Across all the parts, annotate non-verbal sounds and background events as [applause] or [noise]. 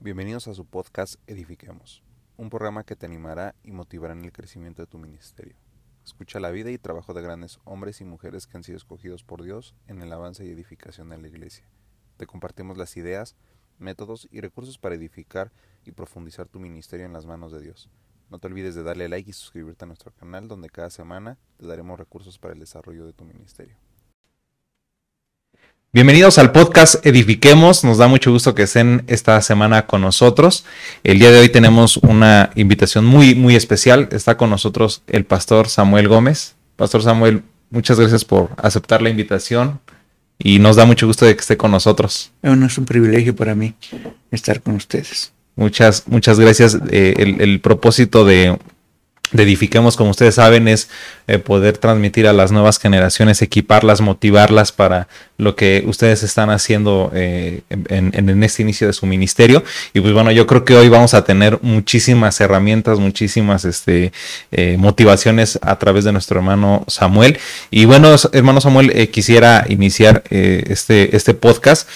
Bienvenidos a su podcast Edifiquemos, un programa que te animará y motivará en el crecimiento de tu ministerio. Escucha la vida y trabajo de grandes hombres y mujeres que han sido escogidos por Dios en el avance y edificación de la iglesia. Te compartimos las ideas, métodos y recursos para edificar y profundizar tu ministerio en las manos de Dios. No te olvides de darle like y suscribirte a nuestro canal donde cada semana te daremos recursos para el desarrollo de tu ministerio. Bienvenidos al podcast Edifiquemos. Nos da mucho gusto que estén esta semana con nosotros. El día de hoy tenemos una invitación muy, muy especial. Está con nosotros el pastor Samuel Gómez. Pastor Samuel, muchas gracias por aceptar la invitación y nos da mucho gusto de que esté con nosotros. Bueno, es un privilegio para mí estar con ustedes. Muchas, muchas gracias. Eh, el, el propósito de de Edifiquemos, como ustedes saben, es eh, poder transmitir a las nuevas generaciones, equiparlas, motivarlas para lo que ustedes están haciendo eh, en, este inicio de su ministerio. Y pues bueno, yo creo que hoy vamos a tener muchísimas herramientas, muchísimas este, eh, motivaciones a través de nuestro hermano Samuel. Y bueno, hermano Samuel, quisiera iniciar este, este podcast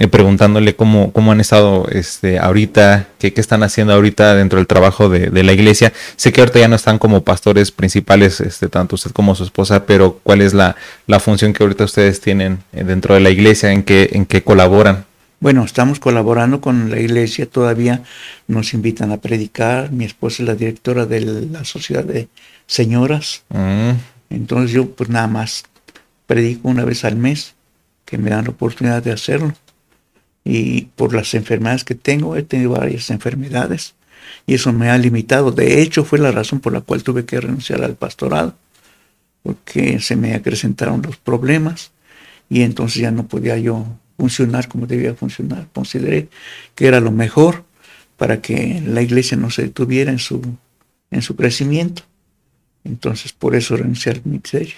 eh, preguntándole cómo, cómo han estado este, ahorita, qué, qué están haciendo ahorita dentro del trabajo de, de, la iglesia. Sé que ahorita ya no están como pastores principales, este, tanto usted como su esposa, pero ¿cuál es la, la función que ahorita ustedes tienen eh, dentro de la iglesia? ¿En qué, en qué colaboran? Bueno, estamos colaborando con la iglesia, todavía nos invitan a predicar. Mi esposa es la directora de la sociedad de señoras. Mm. Entonces yo pues nada más predico una vez al mes, que me dan la oportunidad de hacerlo y por las enfermedades que tengo, he tenido varias enfermedades y eso me ha limitado. De hecho, fue la razón por la cual tuve que renunciar al pastorado, porque se me acrecentaron los problemas y entonces ya no podía yo funcionar como debía funcionar. Consideré que era lo mejor para que la iglesia no se detuviera en su, en su crecimiento. Entonces, por eso renuncié al ministerio.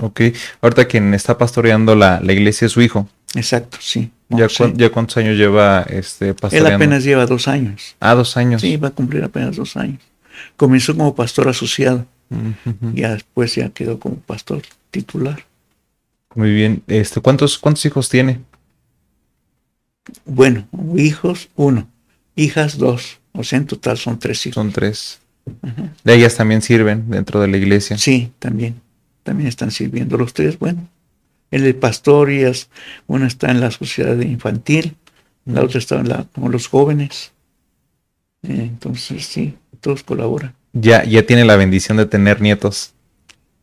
Ok, ahorita quien está pastoreando la, la iglesia es su hijo. Exacto, sí. ¿Ya, cu ¿Ya, cuántos años lleva este pastoreando? Él apenas lleva dos años. Ah, dos años. Sí, va a cumplir apenas dos años. Comenzó como pastor asociado. Uh -huh. Ya después ya quedó como pastor titular. Muy bien. Este, ¿cuántos, ¿Cuántos hijos tiene? Bueno, hijos, uno. Hijas, dos. O sea, en total son tres hijos. Son tres. ¿De ellas también sirven dentro de la iglesia? Sí, también. También están sirviendo los tres. Bueno, él es pastor y es, una está en la sociedad infantil, la otra está en la, con los jóvenes. Entonces, sí, todos colaboran. Ya, ya tiene la bendición de tener nietos.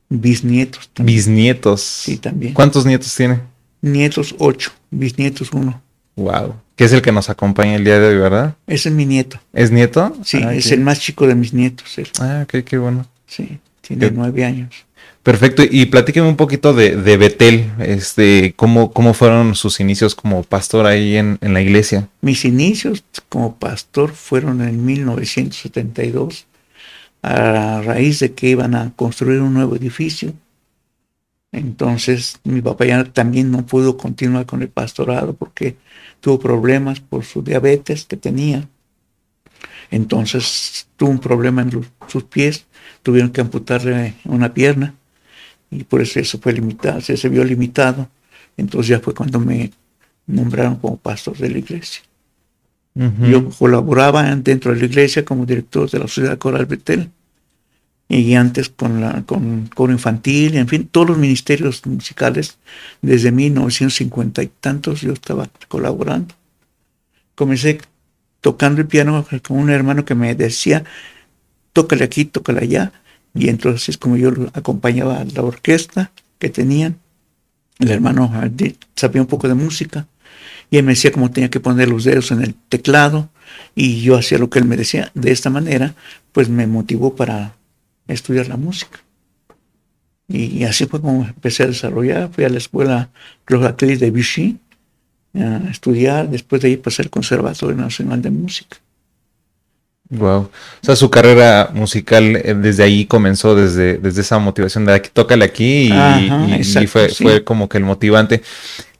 Bisnietos. También. Bisnietos. Sí, también. ¿Cuántos nietos tiene? Nietos, ocho. Bisnietos, uno. Wow. Que es el que nos acompaña el día de hoy, ¿verdad? Ese es mi nieto. ¿Es nieto? Sí, ah, es okay. el más chico de mis nietos. Él. Ah, ok, qué bueno. Sí, tiene ¿Qué? nueve años. Perfecto, y platíqueme un poquito de, de Betel, este, ¿cómo, ¿cómo fueron sus inicios como pastor ahí en, en, la iglesia? Mis inicios como pastor fueron en 1972, a raíz de que iban a construir un nuevo edificio. Entonces mi papá ya también no pudo continuar con el pastorado porque tuvo problemas por su diabetes que tenía. Entonces tuvo un problema en sus pies, tuvieron que amputarle una pierna y por eso eso fue limitado, se, se vio limitado. Entonces ya fue cuando me nombraron como pastor de la iglesia. Uh -huh. Yo colaboraba dentro de la iglesia como director de la Sociedad Coral Betel y antes con la con coro infantil, en fin, todos los ministerios musicales desde 1950 y tantos yo estaba colaborando. Comencé tocando el piano con un hermano que me decía, tócale aquí, tócale allá, y entonces es como yo acompañaba a la orquesta que tenían. El hermano sabía un poco de música y él me decía cómo tenía que poner los dedos en el teclado y yo hacía lo que él me decía. De esta manera, pues me motivó para estudiar la música. Y así fue como empecé a desarrollar. Fui a la escuela Clojatelis de Vichy a estudiar. Después de ahí pasé al Conservatorio Nacional de Música. Wow. O sea, su carrera musical desde ahí comenzó, desde, desde esa motivación de aquí, tócale aquí y, Ajá, y, exacto, y fue, sí. fue, como que el motivante.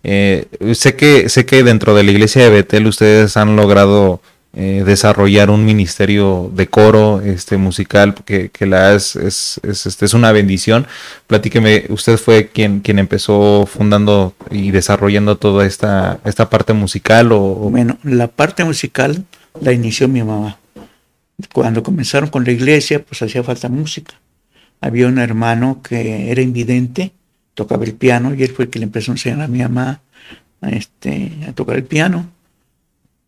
Eh, sé que sé que dentro de la iglesia de Betel ustedes han logrado eh, desarrollar un ministerio de coro este, musical, que, que la es, es, es, este, es una bendición. Platíqueme, usted fue quien, quien empezó fundando y desarrollando toda esta, esta parte musical o... Bueno, la parte musical la inició mi mamá. Cuando comenzaron con la iglesia, pues hacía falta música. Había un hermano que era invidente, tocaba el piano y él fue el que le empezó a enseñar a mi mamá a, este, a tocar el piano.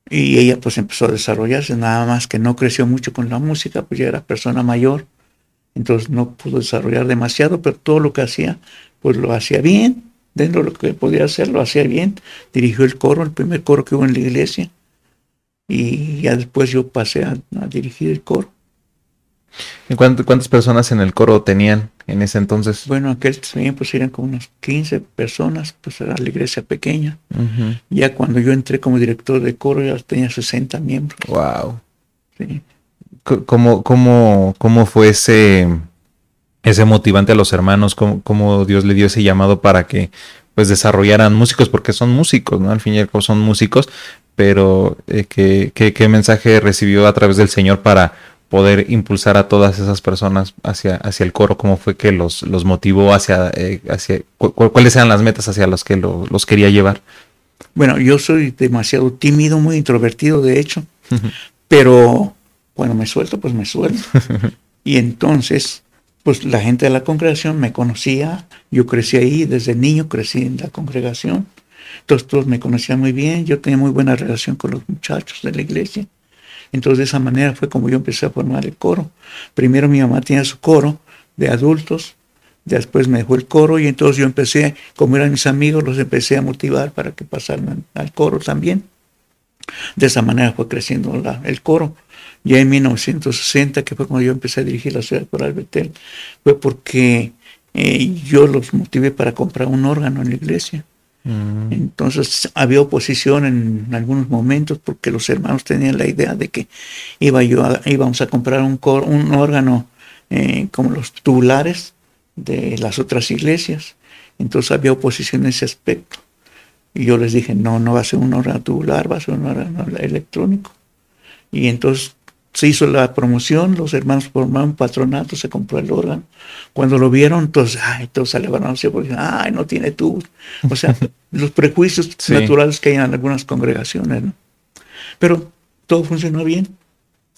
Y ella pues empezó a desarrollarse, nada más que no creció mucho con la música, pues ya era persona mayor, entonces no pudo desarrollar demasiado, pero todo lo que hacía, pues lo hacía bien, dentro de lo que podía hacer, lo hacía bien, dirigió el coro, el primer coro que hubo en la iglesia, y ya después yo pasé a, a dirigir el coro. ¿Cuántas personas en el coro tenían en ese entonces? Bueno, aquel tiempo pues eran como unas 15 personas, pues era la iglesia pequeña. Ya cuando yo entré como director de coro ya tenía 60 miembros. Wow. Sí. ¿Cómo, cómo, cómo fue ese, ese motivante a los hermanos? ¿Cómo, ¿Cómo, Dios le dio ese llamado para que pues desarrollaran músicos? Porque son músicos, ¿no? Al fin y al cabo son músicos, pero eh, ¿qué, qué, qué mensaje recibió a través del Señor para poder impulsar a todas esas personas hacia, hacia el coro? ¿Cómo fue que los, los motivó hacia, eh, hacia cuáles eran las metas hacia las que lo, los quería llevar? Bueno, yo soy demasiado tímido, muy introvertido, de hecho, pero cuando me suelto, pues me suelto. [laughs] y entonces, pues la gente de la congregación me conocía, yo crecí ahí, desde niño crecí en la congregación, entonces todos me conocían muy bien, yo tenía muy buena relación con los muchachos de la iglesia. Entonces de esa manera fue como yo empecé a formar el coro. Primero mi mamá tenía su coro de adultos, después me dejó el coro y entonces yo empecé, como eran mis amigos, los empecé a motivar para que pasaran al coro también. De esa manera fue creciendo el coro. Ya en 1960, que fue cuando yo empecé a dirigir la ciudad coral Betel, fue porque eh, yo los motivé para comprar un órgano en la iglesia. Mm. Entonces había oposición en algunos momentos porque los hermanos tenían la idea de que iba yo íbamos a comprar un, un órgano eh, como los tubulares de las otras iglesias. Entonces había oposición en ese aspecto. Y yo les dije, no, no va a ser un órgano tubular, va a ser un órgano electrónico. Y entonces se hizo la promoción, los hermanos formaron patronato, se compró el órgano. Cuando lo vieron, entonces, ay, todos se levantaron porque, ay, no tiene tubos. O sea, [laughs] los prejuicios naturales que hay en algunas congregaciones, ¿no? Pero todo funcionó bien.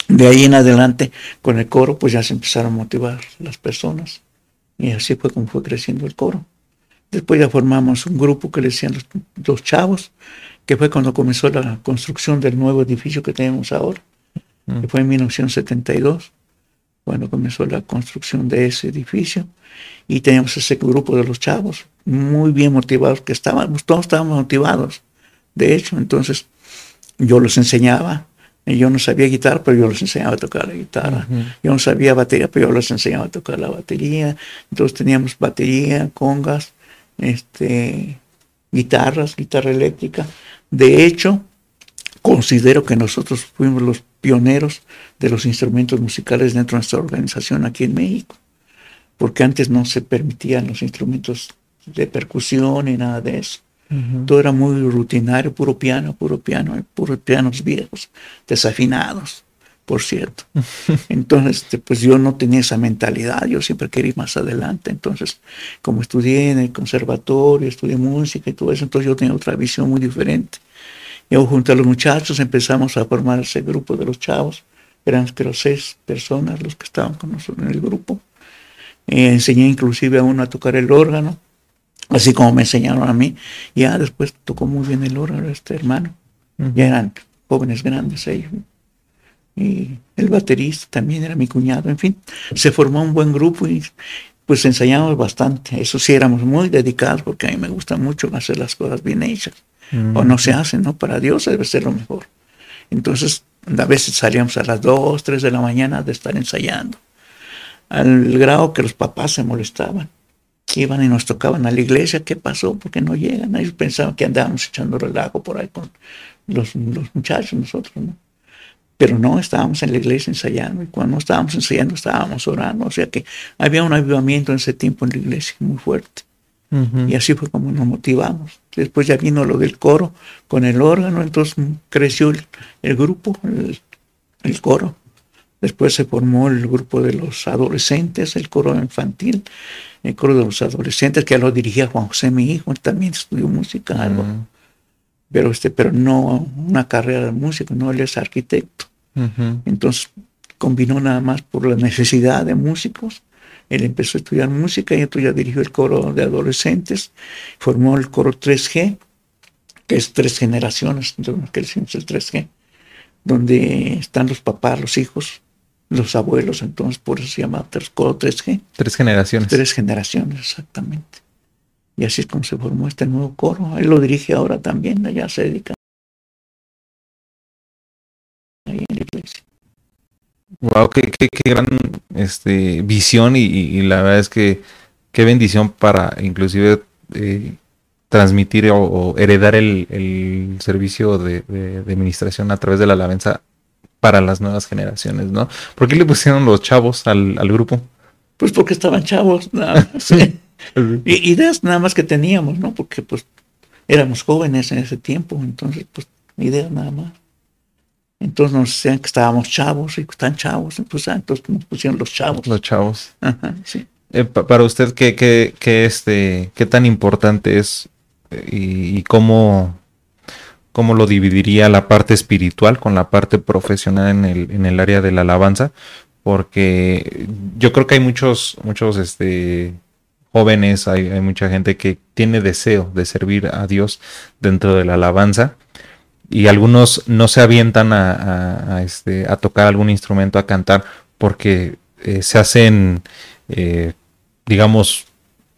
De ahí en adelante, con el coro, pues ya se empezaron a motivar las personas. Y así fue como fue creciendo el coro. Después ya formamos un grupo que le decían los, los chavos, que fue cuando comenzó la construcción del nuevo edificio que tenemos ahora que fue en 1972, cuando comenzó la construcción de ese edificio. Y teníamos ese grupo de los chavos, muy bien motivados, que estábamos, todos estábamos motivados. De hecho, entonces yo los enseñaba. Yo no sabía guitarra, pero yo les enseñaba a tocar la guitarra. Yo no sabía batería, pero yo les enseñaba a tocar la batería. Entonces teníamos batería, congas, este, guitarras, guitarra eléctrica. De hecho, considero que nosotros fuimos los pioneros de los instrumentos musicales dentro de nuestra organización aquí en México, porque antes no se permitían los instrumentos de percusión ni nada de eso. Todo era muy rutinario, puro piano, puro piano, puros pianos viejos, desafinados, por cierto. [laughs] Entonces, este, pues yo no tenía esa mentalidad, yo siempre quería ir más adelante. Entonces, como estudié en el conservatorio, estudié música y todo eso, entonces yo tenía otra visión muy diferente. Yo junto a los muchachos empezamos a formar ese grupo de los chavos. Eran creo seis personas los que estaban con nosotros en el grupo. Eh, enseñé inclusive a uno a tocar el órgano, así como me enseñaron a mí. Ya después tocó muy bien el órgano este hermano. Ya eran jóvenes grandes ellos. Y el baterista también era mi cuñado. En fin, se formó un buen grupo y pues enseñamos bastante. Eso sí, éramos muy dedicados porque a mí me gusta mucho hacer las cosas bien hechas o no se hace, ¿no? Para Dios debe ser lo mejor. Entonces, a veces salíamos a las 2, 3 de la mañana de estar ensayando, al grado que los papás se molestaban. Iban y nos tocaban a la iglesia, ¿qué pasó? ¿Por qué no llegan? Ellos pensaban que andábamos echando relajo por ahí con los, los muchachos, nosotros, ¿no? Pero no, estábamos en la iglesia ensayando y cuando no estábamos ensayando estábamos orando. O sea que había un avivamiento en ese tiempo en la iglesia muy fuerte. Y así fue como nos motivamos. Después ya vino lo del coro con el órgano, entonces creció el, grupo, el, coro. Después se formó el grupo de los adolescentes, el coro infantil, el coro de los adolescentes, que ya lo dirigía Juan José, mi hijo, también estudió música, algo. Pero, este, pero no una carrera de músico, no, él es arquitecto. Entonces combinó nada más por la necesidad de músicos él empezó a estudiar música y entonces ya dirigió el coro de adolescentes, formó el coro 3G, que es tres generaciones, entonces que decimos el 3G, donde están los papás, los hijos, los abuelos, entonces por eso se llama coro 3G. Tres generaciones. Tres generaciones, exactamente. Y así es como se formó este nuevo coro. Él lo dirige ahora también, allá se dedica. Ahí en la iglesia. Wow, qué, qué, gran este, visión y, la verdad es que qué bendición para inclusive eh, transmitir o, heredar el, servicio de, administración a través de la alabanza para las nuevas generaciones, ¿no? ¿Por qué le pusieron los chavos al, grupo? Pues porque estaban chavos, nada [laughs] más. y, ideas nada más que teníamos, ¿no? Porque pues éramos jóvenes en ese tiempo, entonces pues ideas nada más. Entonces nos decían que estábamos chavos y que están chavos, pues, ah, entonces, nos pusieron los chavos. Los chavos. Ajá, sí. Eh, para usted, ¿qué, qué, qué, este, ¿qué tan importante es eh, y, cómo, cómo, lo dividiría la parte espiritual con la parte profesional en el, en el área de la alabanza? Porque yo creo que hay muchos, muchos este, jóvenes, hay, hay mucha gente que tiene deseo de servir a Dios dentro de la alabanza y algunos no se avientan a, este, a tocar algún instrumento, a cantar, porque eh, se hacen, eh, digamos,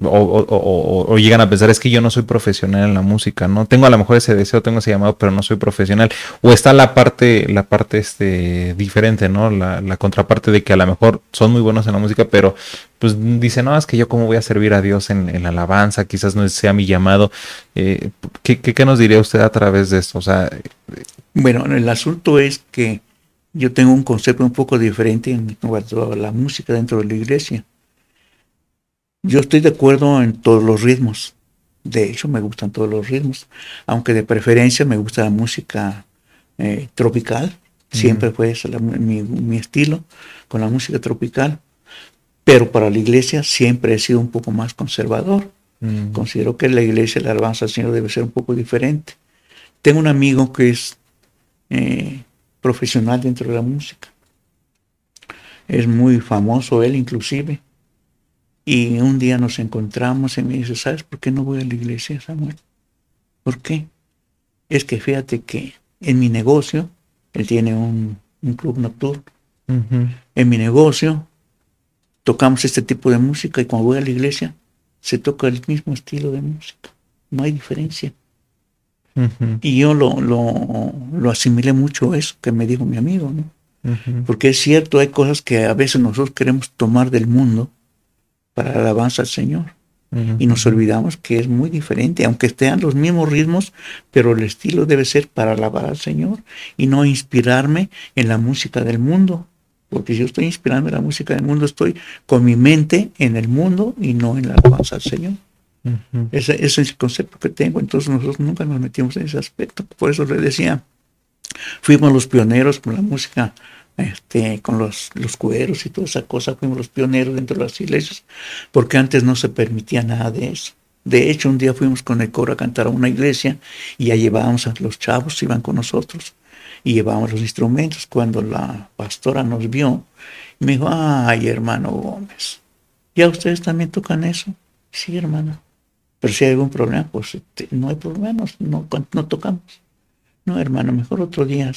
o, llegan a pensar es que yo no soy profesional en la música, ¿no? Tengo a lo mejor ese deseo, tengo ese llamado, pero no soy profesional. O está la parte, la parte este, diferente, ¿no? La, contraparte de que a lo mejor son muy buenos en la música, pero pues dicen, no, es que yo cómo voy a servir a Dios en, la alabanza, quizás no sea mi llamado. Eh, ¿qué, qué, nos diría usted a través de esto? O sea, bueno, el asunto es que yo tengo un concepto un poco diferente en cuanto a la música dentro de la iglesia yo estoy de acuerdo en todos los ritmos. De hecho, me gustan todos los ritmos, aunque de preferencia me gusta la música eh, tropical. Siempre fue ese mi, estilo con la música tropical. Pero para la iglesia siempre he sido un poco más conservador. Considero que la iglesia, la alabanza al Señor debe ser un poco diferente. Tengo un amigo que es eh, profesional dentro de la música. Es muy famoso él inclusive y un día nos encontramos y me dice, ¿sabes por qué no voy a la iglesia, Samuel? ¿Por qué? Es que fíjate que en mi negocio, él tiene un, club nocturno, en mi negocio tocamos este tipo de música y cuando voy a la iglesia se toca el mismo estilo de música, no hay diferencia. Y yo lo, lo, lo, asimilé mucho eso que me dijo mi amigo, ¿no? Porque es cierto, hay cosas que a veces nosotros queremos tomar del mundo para la alabanza al Señor. Y nos olvidamos que es muy diferente, aunque estén los mismos ritmos, pero el estilo debe ser para alabar al Señor y no inspirarme en la música del mundo. Porque si yo estoy inspirando en la música del mundo, estoy con mi mente en el mundo y no en la alabanza al Señor. ese, es el concepto que tengo. Entonces nosotros nunca nos metimos en ese aspecto. Por eso le decía, fuimos los pioneros con la música este, con los, cueros y toda esa cosa, fuimos los pioneros dentro de las iglesias, porque antes no se permitía nada de eso. De hecho, un día fuimos con el coro a cantar a una iglesia y ya llevábamos a los chavos, iban con nosotros y llevábamos los instrumentos. Cuando la pastora nos vio, me dijo, ay, hermano Gómez, ¿ya ustedes también tocan eso? Sí, hermano. Pero si hay algún problema, pues este, no hay problema, no, no tocamos. No, hermano, mejor otro día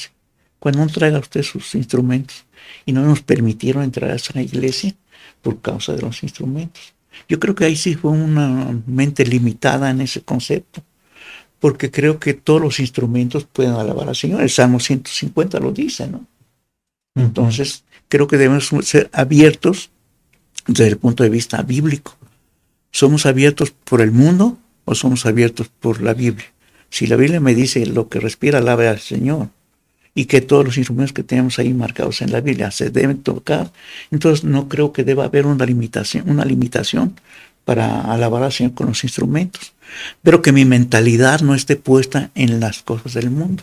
cuando no traiga usted sus instrumentos. Y no nos permitieron entrar a esa iglesia por causa de los instrumentos. Yo creo que ahí sí fue una mente limitada en ese concepto, porque creo que todos los instrumentos pueden alabar al Señor. El Salmo 150 lo dice, ¿no? Entonces, creo que debemos ser abiertos desde el punto de vista bíblico. ¿Somos abiertos por el mundo o somos abiertos por la Biblia? Si la Biblia me dice lo que respira, alabe al Señor y que todos los instrumentos que tenemos ahí marcados en la Biblia se deben tocar. Entonces no creo que deba haber una limitación, una limitación para alabar al Señor con los instrumentos, pero que mi mentalidad no esté puesta en las cosas del mundo,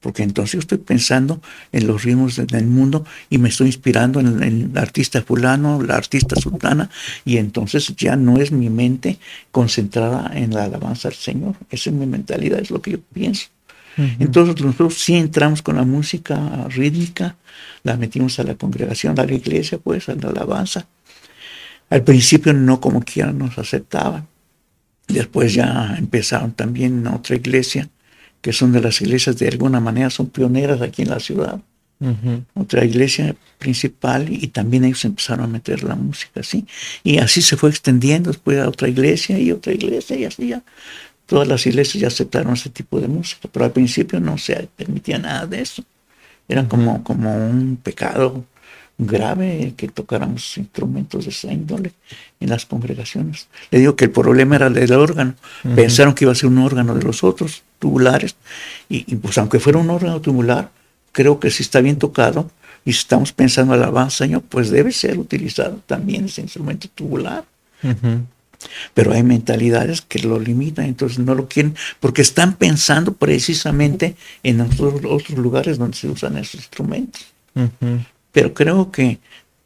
porque entonces yo estoy pensando en los ritmos del mundo y me estoy inspirando en, el artista fulano, la artista sultana, y entonces ya no es mi mente concentrada en la alabanza al Señor, esa es mi mentalidad, es lo que yo pienso. Entonces nosotros sí entramos con la música rítmica, la metimos a la congregación, a la iglesia, pues, a la alabanza. Al principio no como quiera nos aceptaban. Después ya empezaron también en otra iglesia, que son de las iglesias de alguna manera, son pioneras aquí en la ciudad. Otra iglesia principal y también ellos empezaron a meter la música así. Y así se fue extendiendo después a otra iglesia y otra iglesia y así ya todas las iglesias ya aceptaron ese tipo de música, pero al principio no se permitía nada de eso. Era como, como un pecado grave que tocáramos instrumentos de esa índole en las congregaciones. Le digo que el problema era el del órgano. Pensaron que iba a ser un órgano de los otros, tubulares, y, pues aunque fuera un órgano tubular, creo que si está bien tocado y si estamos pensando alabanza, Señor, pues debe ser utilizado también ese instrumento tubular. Pero hay mentalidades que lo limitan, entonces no lo quieren, porque están pensando precisamente en otros, otros lugares donde se usan esos instrumentos. Pero creo que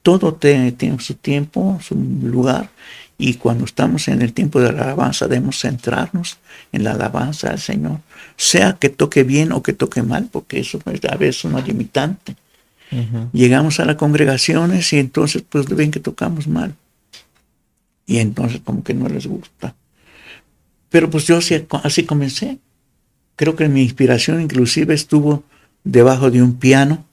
todo tiene, su tiempo, su lugar, y cuando estamos en el tiempo de la alabanza debemos centrarnos en la alabanza al Señor, sea que toque bien o que toque mal, porque eso a veces es una limitante. Llegamos a las congregaciones y entonces pues ven que tocamos mal y entonces como que no les gusta. Pero pues yo así, así comencé. Creo que mi inspiración inclusive estuvo debajo de un piano,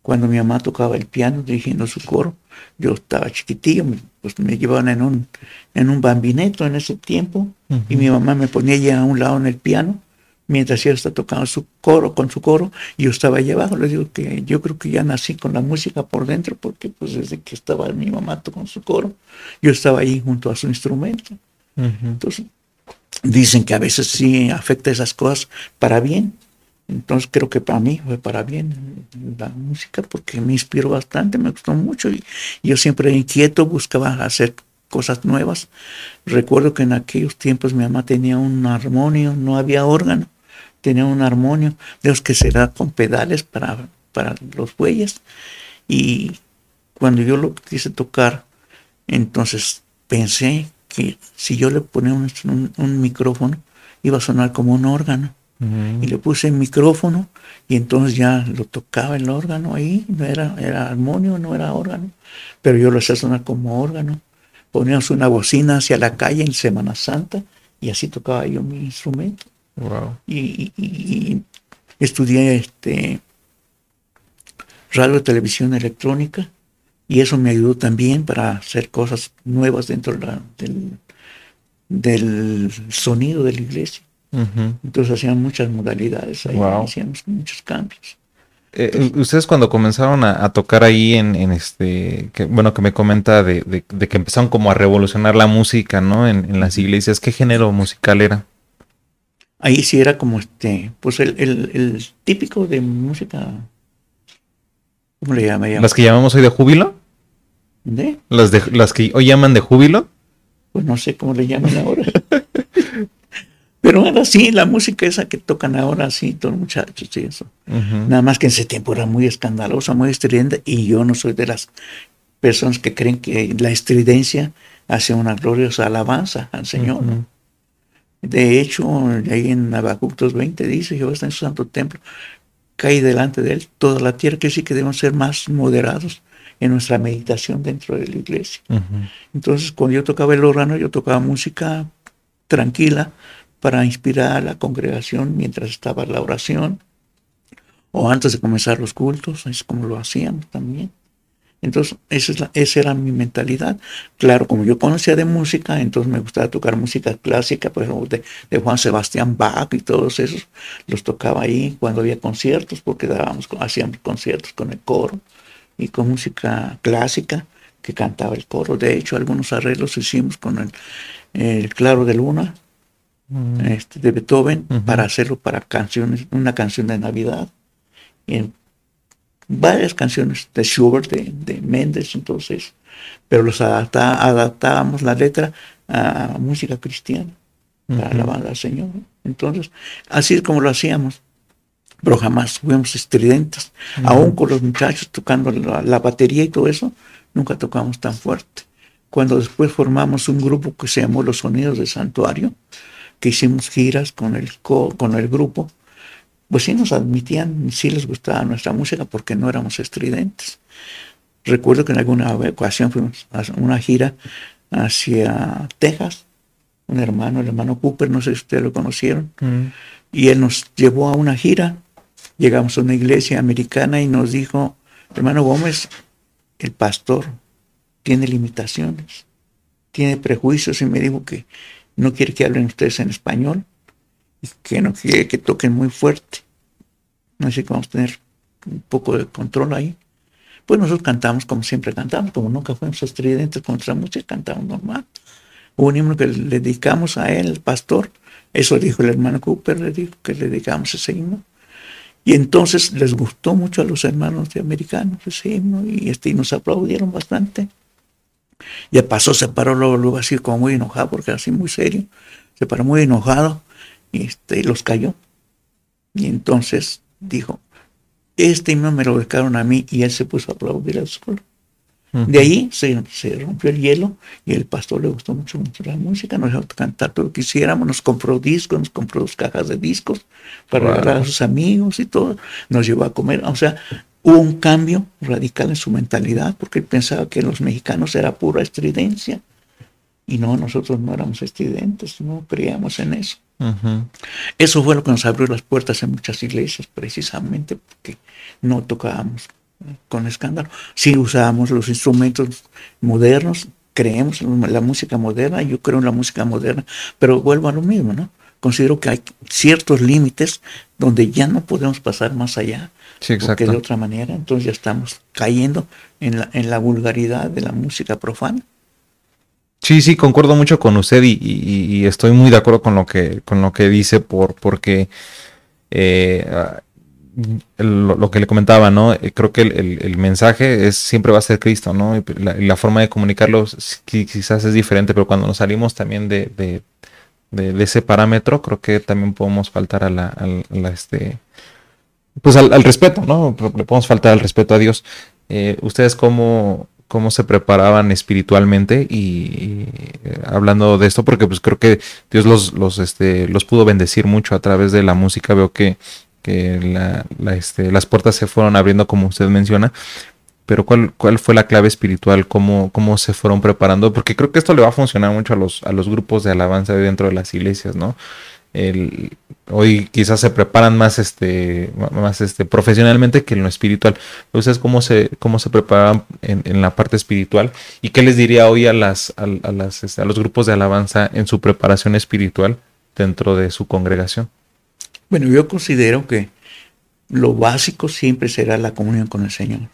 cuando mi mamá tocaba el piano dirigiendo su coro. Yo estaba chiquitillo, pues me llevaban en un, en un bambineto en ese tiempo y mi mamá me ponía allá a un lado en el piano mientras ella está tocando su coro, con su coro, yo estaba allá abajo, le digo que yo creo que ya nací con la música por dentro, porque pues desde que estaba mi mamá con su coro, yo estaba ahí junto a su instrumento. Entonces, dicen que a veces sí afecta esas cosas para bien. Entonces creo que para mí fue para bien la música porque me inspiró bastante, me gustó mucho y yo siempre inquieto buscaba hacer cosas nuevas. Recuerdo que en aquellos tiempos mi mamá tenía un armonio, no había órgano tenía un armonio, de los que será con pedales para, para los bueyes. Y cuando yo lo quise tocar, entonces pensé que si yo le ponía un, micrófono, iba a sonar como un órgano. Y le puse el micrófono y entonces ya lo tocaba el órgano ahí, no era, era armonio, no era órgano, pero yo lo hacía sonar como órgano. Poníamos una bocina hacia la calle en Semana Santa y así tocaba yo mi instrumento. Y, estudié este, radio, televisión electrónica y eso me ayudó también para hacer cosas nuevas dentro del, del sonido de la iglesia. Entonces hacían muchas modalidades ahí, hacíamos muchos cambios. Eh, ustedes cuando comenzaron a, tocar ahí en, este, que, bueno, que me comenta de, que empezaron como a revolucionar la música, ¿no? En, las iglesias, ¿qué género musical era? Ahí sí era como este, pues el, típico de música. ¿Cómo le llama? ¿Las que llamamos hoy de júbilo? ¿De? ¿Las, de, las que hoy llaman de júbilo? Pues no sé cómo le llaman ahora. [laughs] Pero ahora sí, la música esa que tocan ahora, sí, todos los muchachos y eso. Nada más que en ese tiempo era muy escandalosa, muy estridente, y yo no soy de las personas que creen que la estridencia hace una gloriosa alabanza al Señor. De hecho, ahí en Habacuc 20 dice, Jehová está en su santo templo, cae delante de él toda la tierra, que sí que debemos ser más moderados en nuestra meditación dentro de la iglesia. Entonces, cuando yo tocaba el órgano, yo tocaba música tranquila para inspirar a la congregación mientras estaba la oración o antes de comenzar los cultos, es como lo hacíamos también. Entonces, esa, esa era mi mentalidad. Claro, como yo conocía de música, entonces me gustaba tocar música clásica, por ejemplo, de, Juan Sebastián Bach y todos esos. Los tocaba ahí cuando había conciertos, porque dábamos, hacíamos conciertos con el coro y con música clásica que cantaba el coro. De hecho, algunos arreglos hicimos con el, el Claro de Luna mm. este, de Beethoven para hacerlo para canciones, una canción de Navidad. Y varias canciones de Schubert, de, de Méndez, entonces, pero los adaptábamos la letra a música cristiana para alabar al Señor. Entonces, así es como lo hacíamos. Pero jamás fuimos estridentes. Aún con los muchachos tocando la, batería y todo eso, nunca tocamos tan fuerte. Cuando después formamos un grupo que se llamó Los Sonidos del Santuario, que hicimos giras con el, con el grupo, pues sí nos admitían, sí les gustaba nuestra música porque no éramos estridentes. Recuerdo que en alguna ocasión fuimos a una gira hacia Texas, un hermano, el hermano Cooper, no sé si ustedes lo conocieron, mm. y él nos llevó a una gira. Llegamos a una iglesia americana y nos dijo, hermano Gómez, el pastor tiene limitaciones, tiene prejuicios y me dijo que no quiere que hablen ustedes en español que no quiere que toquen muy fuerte. No sé, vamos a tener un poco de control ahí. Pues nosotros cantamos como siempre cantamos, como nunca fuimos estridentes contra música, cantamos normal. Hubo un himno que le dedicamos a él, el pastor, eso dijo el hermano Cooper, le dijo que le dedicamos ese himno. Y entonces les gustó mucho a los hermanos de americanos ese himno y, este, nos aplaudieron bastante. Ya pasó, se paró luego, así como muy enojado, porque era así muy serio. Se paró muy enojado este, los cayó. Y entonces dijo, este himno me lo dedicaron a mí y él se puso a aplaudir al solo. De ahí se, rompió el hielo y el pastor le gustó mucho, mucho la música, nos dejó cantar todo lo que quisiéramos, nos compró discos, nos compró dos cajas de discos para regalar a sus amigos y todo, nos llevó a comer, o sea, hubo un cambio radical en su mentalidad porque él pensaba que los mexicanos era pura estridencia y no, nosotros no éramos estridentes, no creíamos en eso. Eso fue lo que nos abrió las puertas en muchas iglesias, precisamente porque no tocábamos con escándalo. Sí usábamos los instrumentos modernos, creemos en la música moderna, yo creo en la música moderna, pero vuelvo a lo mismo, ¿no? Considero que hay ciertos límites donde ya no podemos pasar más allá, sí, porque de otra manera entonces ya estamos cayendo en la, en la vulgaridad de la música profana. Sí, sí, concuerdo mucho con usted y, estoy muy de acuerdo con lo que, con lo que dice, por, porque eh, lo, que le comentaba, ¿no? Eh, creo que el, mensaje es siempre va a ser Cristo, ¿no? Y la, forma de comunicarlo quizás es diferente, pero cuando nos salimos también de, de, ese parámetro, creo que también podemos faltar a la, este, pues al, respeto, ¿no? Le podemos faltar al respeto a Dios. Eh, ¿Ustedes cómo, cómo se preparaban espiritualmente y, eh, hablando de esto porque pues creo que Dios los, los, este, los pudo bendecir mucho a través de la música veo que, que la, este, las puertas se fueron abriendo como usted menciona pero ¿cuál, cuál fue la clave espiritual? ¿Cómo, ¿Cómo se fueron preparando? Porque creo que esto le va a funcionar mucho a los, a los grupos de alabanza dentro de las iglesias, ¿no? Hoy quizás se preparan más este más este profesionalmente que en lo espiritual. Entonces, ¿cómo se, cómo se preparan en, la parte espiritual? ¿Y qué les diría hoy a las, a, las este, a los grupos de alabanza en su preparación espiritual dentro de su congregación? Bueno, yo considero que lo básico siempre será la comunión con el Señor.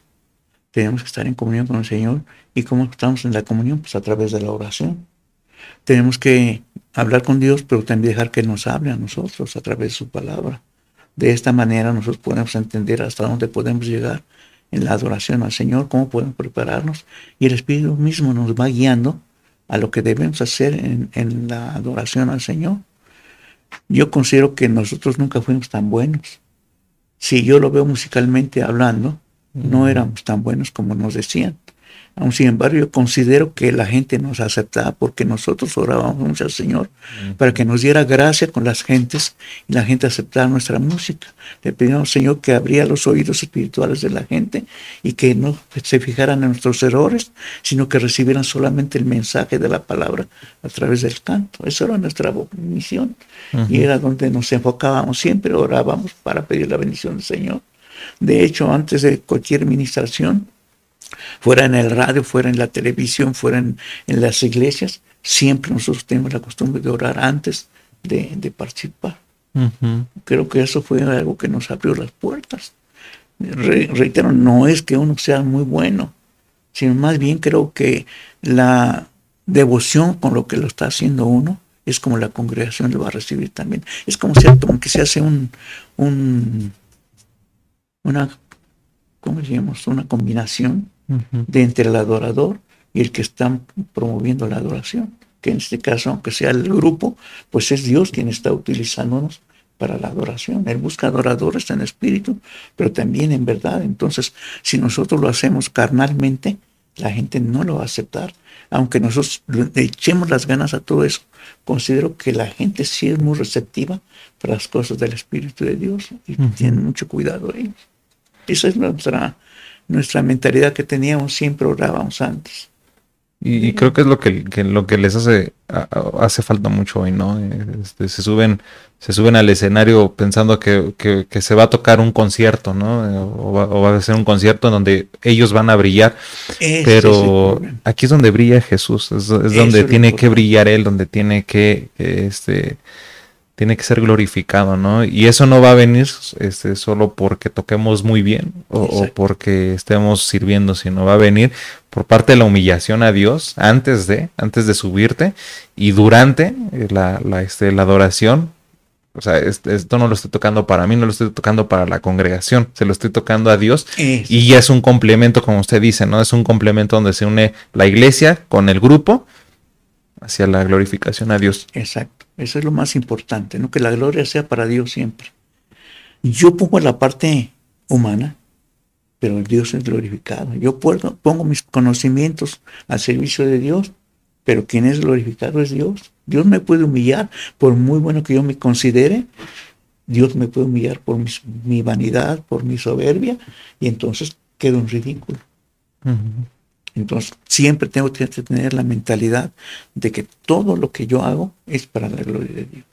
Tenemos que estar en comunión con el Señor. ¿Y cómo estamos en la comunión? Pues a través de la oración. Tenemos que hablar con Dios, pero también dejar que nos hable a nosotros a través de su palabra. De esta manera nosotros podemos entender hasta dónde podemos llegar en la adoración al Señor, cómo podemos prepararnos. Y el Espíritu mismo nos va guiando a lo que debemos hacer en, la adoración al Señor. Yo considero que nosotros nunca fuimos tan buenos. Si yo lo veo musicalmente hablando, no éramos tan buenos como nos decían. Aún sin embargo, yo considero que la gente nos aceptaba porque nosotros orábamos mucho al Señor para que nos diera gracia con las gentes y la gente aceptara nuestra música. Le pedíamos, Señor, que abría los oídos espirituales de la gente y que no se fijaran en nuestros errores, sino que recibieran solamente el mensaje de la palabra a través del canto. Esa era nuestra misión y era donde nos enfocábamos siempre, orábamos para pedir la bendición del Señor. De hecho, antes de cualquier ministración, fuera en el radio, fuera en la televisión, fuera en, las iglesias, siempre nosotros tenemos la costumbre de orar antes de, participar. Creo que eso fue algo que nos abrió las puertas. reitero, no es que uno sea muy bueno, sino más bien creo que la devoción con lo que lo está haciendo uno es como la congregación lo va a recibir también. Es como, que se hace un, un una, ¿cómo? Una combinación de entre el adorador y el que está promoviendo la adoración. que en este caso, aunque sea el grupo, pues es Dios quien está utilizándonos para la adoración. Él busca adoradores en espíritu, pero también en verdad. Entonces, si nosotros lo hacemos carnalmente, la gente no lo va a aceptar. Aunque nosotros le echemos las ganas a todo eso, considero que la gente sí es muy receptiva para las cosas del Espíritu de Dios y tienen mucho cuidado ellos. Esa es nuestra, nuestra mentalidad que teníamos, siempre orábamos antes. Y, creo que es lo que, lo que les hace, hace falta mucho hoy, ¿no? Este, se suben, se suben al escenario pensando que, se va a tocar un concierto, ¿no? O va, a ser un concierto en donde ellos van a brillar. pero aquí es donde brilla Jesús, es, donde tiene que brillar Él, donde tiene que, este, tiene que ser glorificado, ¿no? Y eso no va a venir este, solo porque toquemos muy bien o, porque estemos sirviendo, sino va a venir por parte de la humillación a Dios antes de, antes de subirte y durante la, la, este, la adoración. O sea, esto no lo estoy tocando para mí, no lo estoy tocando para la congregación, se lo estoy tocando a Dios. Y ya es un complemento, como usted dice, ¿no? Es un complemento donde se une la iglesia con el grupo hacia la glorificación a Dios. Exacto. Eso es lo más importante, ¿no? Que la gloria sea para Dios siempre. Yo pongo la parte humana, pero Dios es glorificado. Yo pongo mis conocimientos al servicio de Dios, pero quien es glorificado es Dios. Dios me puede humillar por muy bueno que yo me considere. Dios me puede humillar por mi vanidad, por mi soberbia, y entonces quedo en ridículo. Entonces, siempre tengo que tener la mentalidad de que todo lo que yo hago es para la gloria de Dios.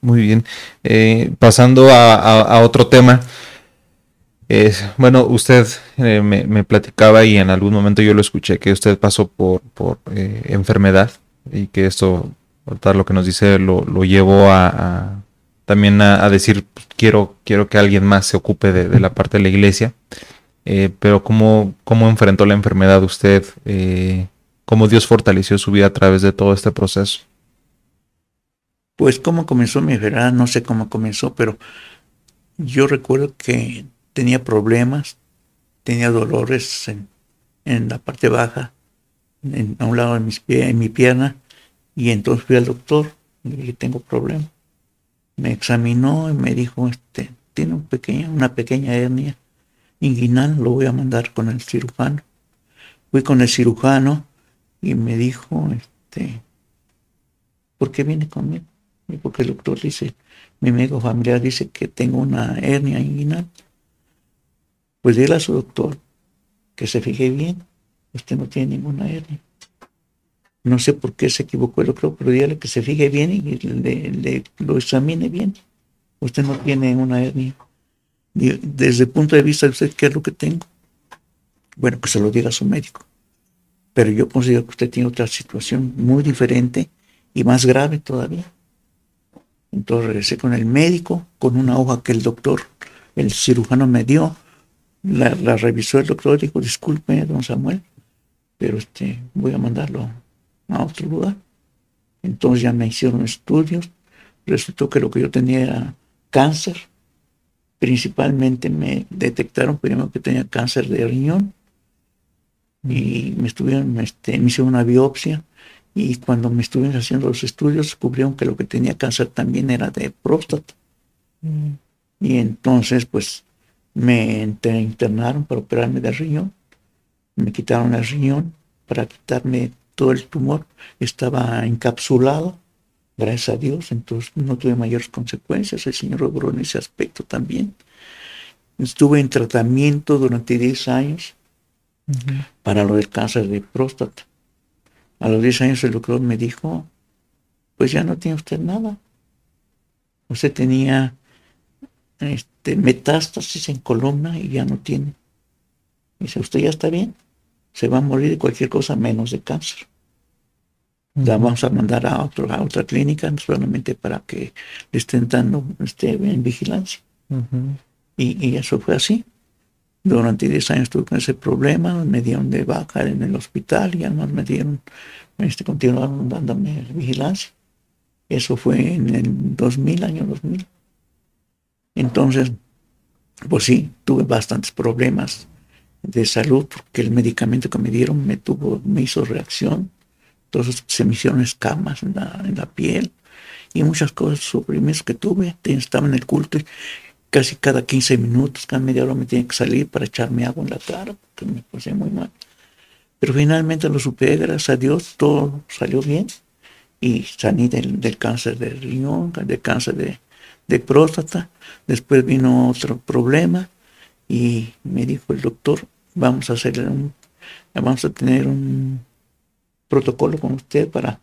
Muy bien. Eh, pasando a, otro tema. bueno, usted eh, me, platicaba y en algún momento yo lo escuché que usted pasó por, eh, enfermedad y que esto, tal lo que nos dice, lo, llevó a, también a, decir, pues, quiero, quiero que alguien más se ocupe de la parte de la iglesia. Eh, pero ¿cómo, ¿cómo, enfrentó la enfermedad usted? Eh, ¿Cómo Dios fortaleció su vida a través de todo este proceso? Pues cómo comenzó mi enfermedad, no sé cómo comenzó, pero yo recuerdo que tenía problemas, tenía dolores en, en la parte baja, en, a un lado de mis pies, en mi pierna, y entonces fui al doctor, le dije, tengo problemas. Me examinó y me dijo, este, tiene un una pequeña hernia inguinal, lo voy a mandar con el cirujano. Fui con el cirujano y me dijo, este, ¿por qué viene conmigo? porque el doctor dice, mi médico familiar dice que tengo una hernia inguinal. Pues dile a su doctor que se fije bien, usted no tiene ninguna hernia. No sé por qué se equivocó el doctor, pero dígale que se fije bien y le, lo examine bien. Usted no tiene una hernia desde el punto de vista de usted, ¿qué es lo que tengo? Bueno, que se lo diga a su médico. Pero yo considero que usted tiene otra situación muy diferente y más grave todavía. Entonces regresé con el médico, con una hoja que el doctor, el cirujano me dio. La, revisó el doctor y dijo, disculpe, don Samuel, pero este, voy a mandarlo a otro lugar. Entonces ya me hicieron estudios. Resultó que lo que yo tenía era cáncer principalmente me detectaron primero que tenía cáncer de riñón y me estuvieron, este, me hicieron una biopsia y cuando me estuvieron haciendo los estudios descubrieron que lo que tenía cáncer también era de próstata. Mm. Y entonces pues me internaron para operarme de riñón, me quitaron el riñón para quitarme todo el tumor, estaba encapsulado gracias a Dios, entonces no tuve mayores consecuencias, el Señor logró en ese aspecto también. Estuve en tratamiento durante 10 años para lo del cáncer de próstata. A los 10 años el doctor me dijo, pues ya no tiene usted nada. Usted tenía este, metástasis en columna y ya no tiene. Dice, usted ya está bien, se va a morir de cualquier cosa menos de cáncer. La vamos a mandar a, otro, a otra clínica solamente para que le estén dando esté en vigilancia. y, eso fue así. Durante 10 años tuve con ese problema, me dieron de baja en el hospital y además me dieron, este, continuaron dándome vigilancia. Eso fue en el 2000, año 2000. Entonces, pues sí, tuve bastantes problemas de salud porque el medicamento que me dieron me tuvo, me hizo reacción Entonces se me hicieron escamas en la, piel y muchas cosas suprimidas que tuve. Estaba en el culto y casi cada 15 minutos, cada media hora me tenía que salir para echarme agua en la cara porque me puse muy mal. Pero finalmente lo supe, gracias a Dios, todo salió bien y salí del, del cáncer de riñón, del cáncer de, de próstata. Después vino otro problema y me dijo el doctor, vamos a hacer un, vamos a tener un protocolo con usted para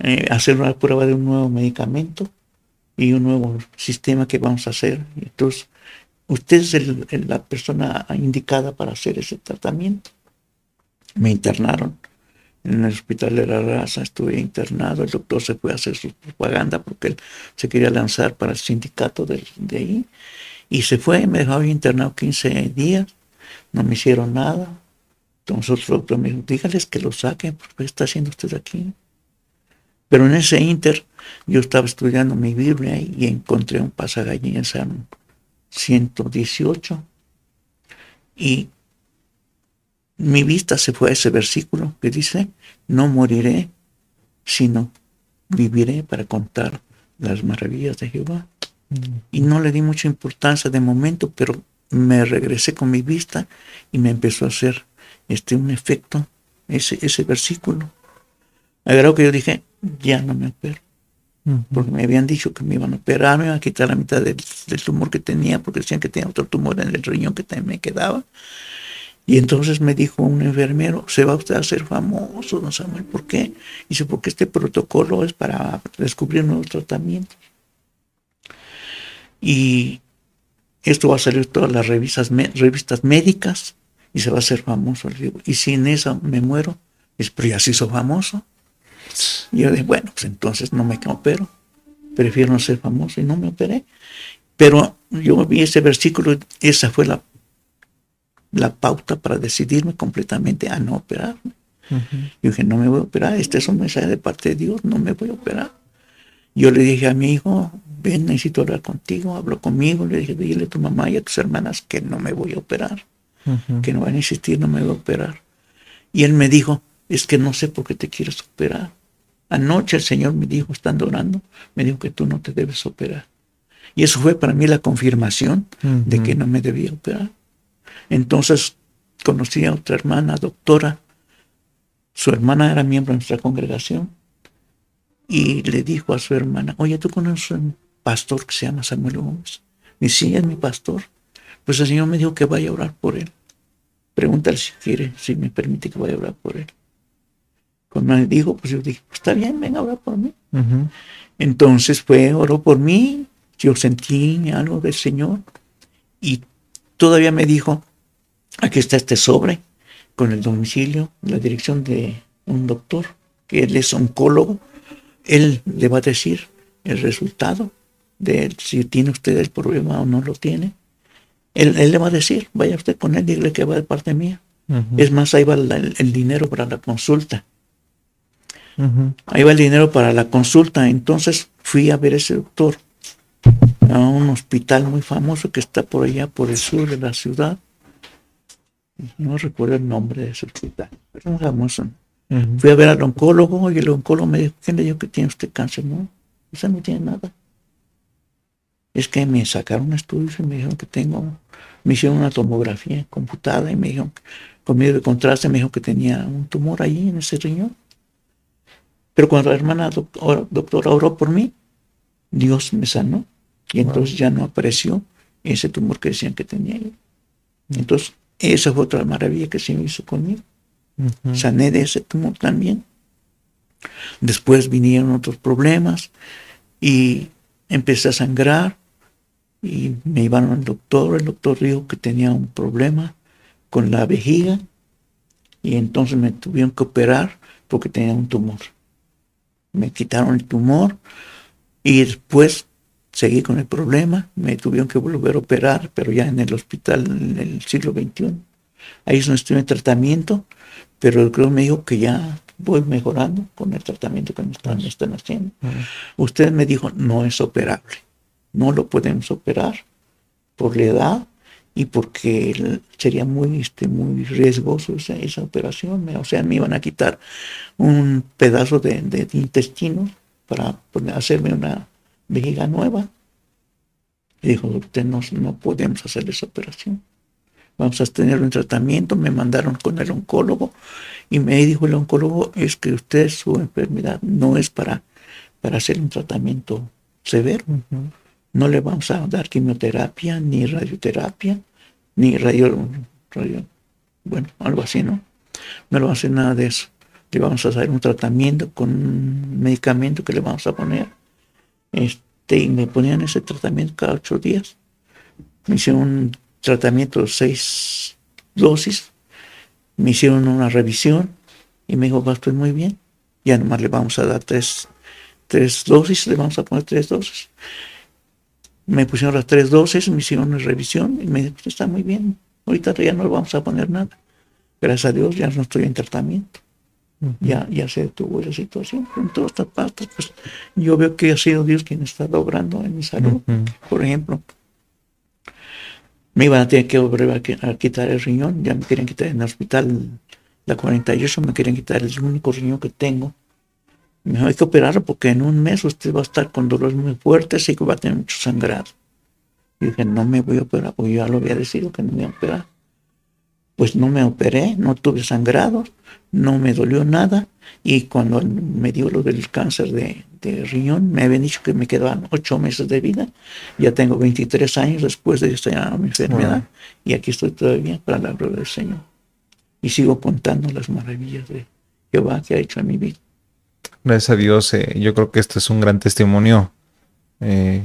eh, hacer una prueba de un nuevo medicamento y un nuevo sistema que vamos a hacer. Entonces, usted es la persona indicada para hacer ese tratamiento. Me internaron en el hospital de la raza, estuve internado, el doctor se fue a hacer su propaganda porque él se quería lanzar para el sindicato de, ahí y se fue, me dejó internado 15 días, no me hicieron nada. Entonces otro me dijo, dígales que lo saquen, porque está haciendo usted aquí? Pero en ese inter yo estaba estudiando mi Biblia y encontré un pasaje allí en San 118 y mi vista se fue a ese versículo que dice, no moriré, sino viviré para contar las maravillas de Jehová. Y no le di mucha importancia de momento, pero me regresé con mi vista y me empezó a hacer este, un efecto ese, ese versículo. Agarró que yo dije, ya no me opero. Porque me habían dicho que me iban a operar, me iban a quitar la mitad del, tumor que tenía, porque decían que tenía otro tumor en el riñón que también me quedaba. Y entonces me dijo un enfermero, se va usted a hacer famoso, don Samuel, ¿por qué? Dice, porque este protocolo es para descubrir nuevos tratamientos. Y esto va a salir todas las revistas, revistas médicas y se va a hacer famoso. y si en eso me muero, es, pero ya se hizo famoso. Y yo dije, bueno, pues entonces no me opero. Prefiero no ser famoso y no me operé. Pero yo vi ese versículo, esa fue la, la pauta para decidirme completamente a no operarme. Yo dije, no me voy a operar, este es un mensaje de parte de Dios, no me voy a operar. Yo le dije a mi hijo, ven, necesito hablar contigo, habló conmigo, le dije, dile a tu mamá y a tus hermanas que no me voy a operar, que no van a insistir, no me voy a operar. Y él me dijo, es que no sé por qué te quieres operar. Anoche el Señor me dijo, estando orando, me dijo que tú no te debes operar. Y eso fue para mí la confirmación de que no me debía operar. Entonces conocí a otra hermana, doctora. Su hermana era miembro de nuestra congregación y le dijo a su hermana, oye, ¿tú conoces a un pastor que se llama Samuel Gómez? Y sí, es mi pastor. Pues el Señor me dijo que vaya a orar por él. Pregúntale si quiere, si me permite que vaya a orar por él. Cuando me dijo, pues yo dije, pues está bien, venga a orar por mí. Entonces fue, oró por mí, yo sentí algo del Señor y todavía me dijo, aquí está este sobre con el domicilio, la dirección de un doctor, que él es oncólogo, él le va a decir el resultado de si tiene usted el problema o no lo tiene. Él, le va a decir, vaya usted con él, dígale que va de parte mía. Es más, ahí va el, dinero para la consulta. Ahí va el dinero para la consulta. Entonces fui a ver a ese doctor a un hospital muy famoso que está por allá, por el sur de la ciudad. No recuerdo el nombre de ese hospital, pero es famoso. Fui a ver al oncólogo y el oncólogo me dijo, ¿quién le dijo que tiene usted cáncer? No, usted no tiene nada. Es que me sacaron estudios y me dijeron que tengo, me hicieron una tomografía computada y me dijeron, con medio de contraste, me dijo que tenía un tumor ahí en ese riñón. Pero cuando la hermana doctora, oró por mí, Dios me sanó y entonces ya no apareció ese tumor que decían que tenía yo. Entonces, esa fue otra maravilla que se me hizo conmigo. Sané de ese tumor también. Después vinieron otros problemas y empecé a sangrar y me iban al doctor. El doctor dijo que tenía un problema con la vejiga y entonces me tuvieron que operar porque tenía un tumor. Me quitaron el tumor y después seguí con el problema. Me tuvieron que volver a operar, pero ya en el hospital en el siglo XXI. Ahí es donde estuve en tratamiento pero el doctor me dijo que ya voy mejorando con el tratamiento que me están, haciendo. Usted me dijo, no es operable, no lo podemos operar por la edad y porque sería muy, este, muy riesgoso esa, esa operación. O sea, me iban a quitar un pedazo de, intestino para hacerme una vejiga nueva. Y dijo, usted no, no podemos hacer esa operación. Vamos a tener un tratamiento. Me mandaron con el oncólogo y me dijo el oncólogo, es que usted su enfermedad no es para, para hacer un tratamiento severo. No le vamos a dar quimioterapia, ni radioterapia, ni radio, bueno, algo así, ¿no? No le vamos a hacer nada de eso. Le vamos a hacer un tratamiento con un medicamento que le vamos a poner. Este, y me ponían ese tratamiento cada ocho días. Me hicieron un tratamiento de seis dosis. Me hicieron una revisión y me dijo, va, estoy muy bien. Ya nomás le vamos a dar tres, tres dosis, le vamos a poner tres dosis me pusieron las tres dosis, me hicieron una revisión y me dijeron, está muy bien, ahorita ya no le vamos a poner nada. Gracias a Dios ya no estoy en tratamiento. Ya, ya se detuvo esa situación. En todas estas partes, pues yo veo que ha sido Dios quien está obrando en mi salud. Por ejemplo, me iban a tener que volver a, quitar el riñón, ya me querían quitar en el hospital la 48, me querían quitar el único riñón que tengo me hay que operarlo porque en un mes usted va a estar con dolores muy fuertes y que va a tener mucho sangrado. Y dije, no me voy a operar, porque yo ya lo había decidido que no me iba a operar. Pues no me operé, no tuve sangrado, no me dolió nada. Y cuando me dio lo del cáncer de, riñón, me habían dicho que me quedaban ocho meses de vida. Ya tengo 23 años después de esta enfermedad. Y aquí estoy todavía para la gloria del Señor. Y sigo contando las maravillas de Jehová que ha hecho en mi vida. Gracias a Dios, eh, yo creo que este es un gran testimonio eh,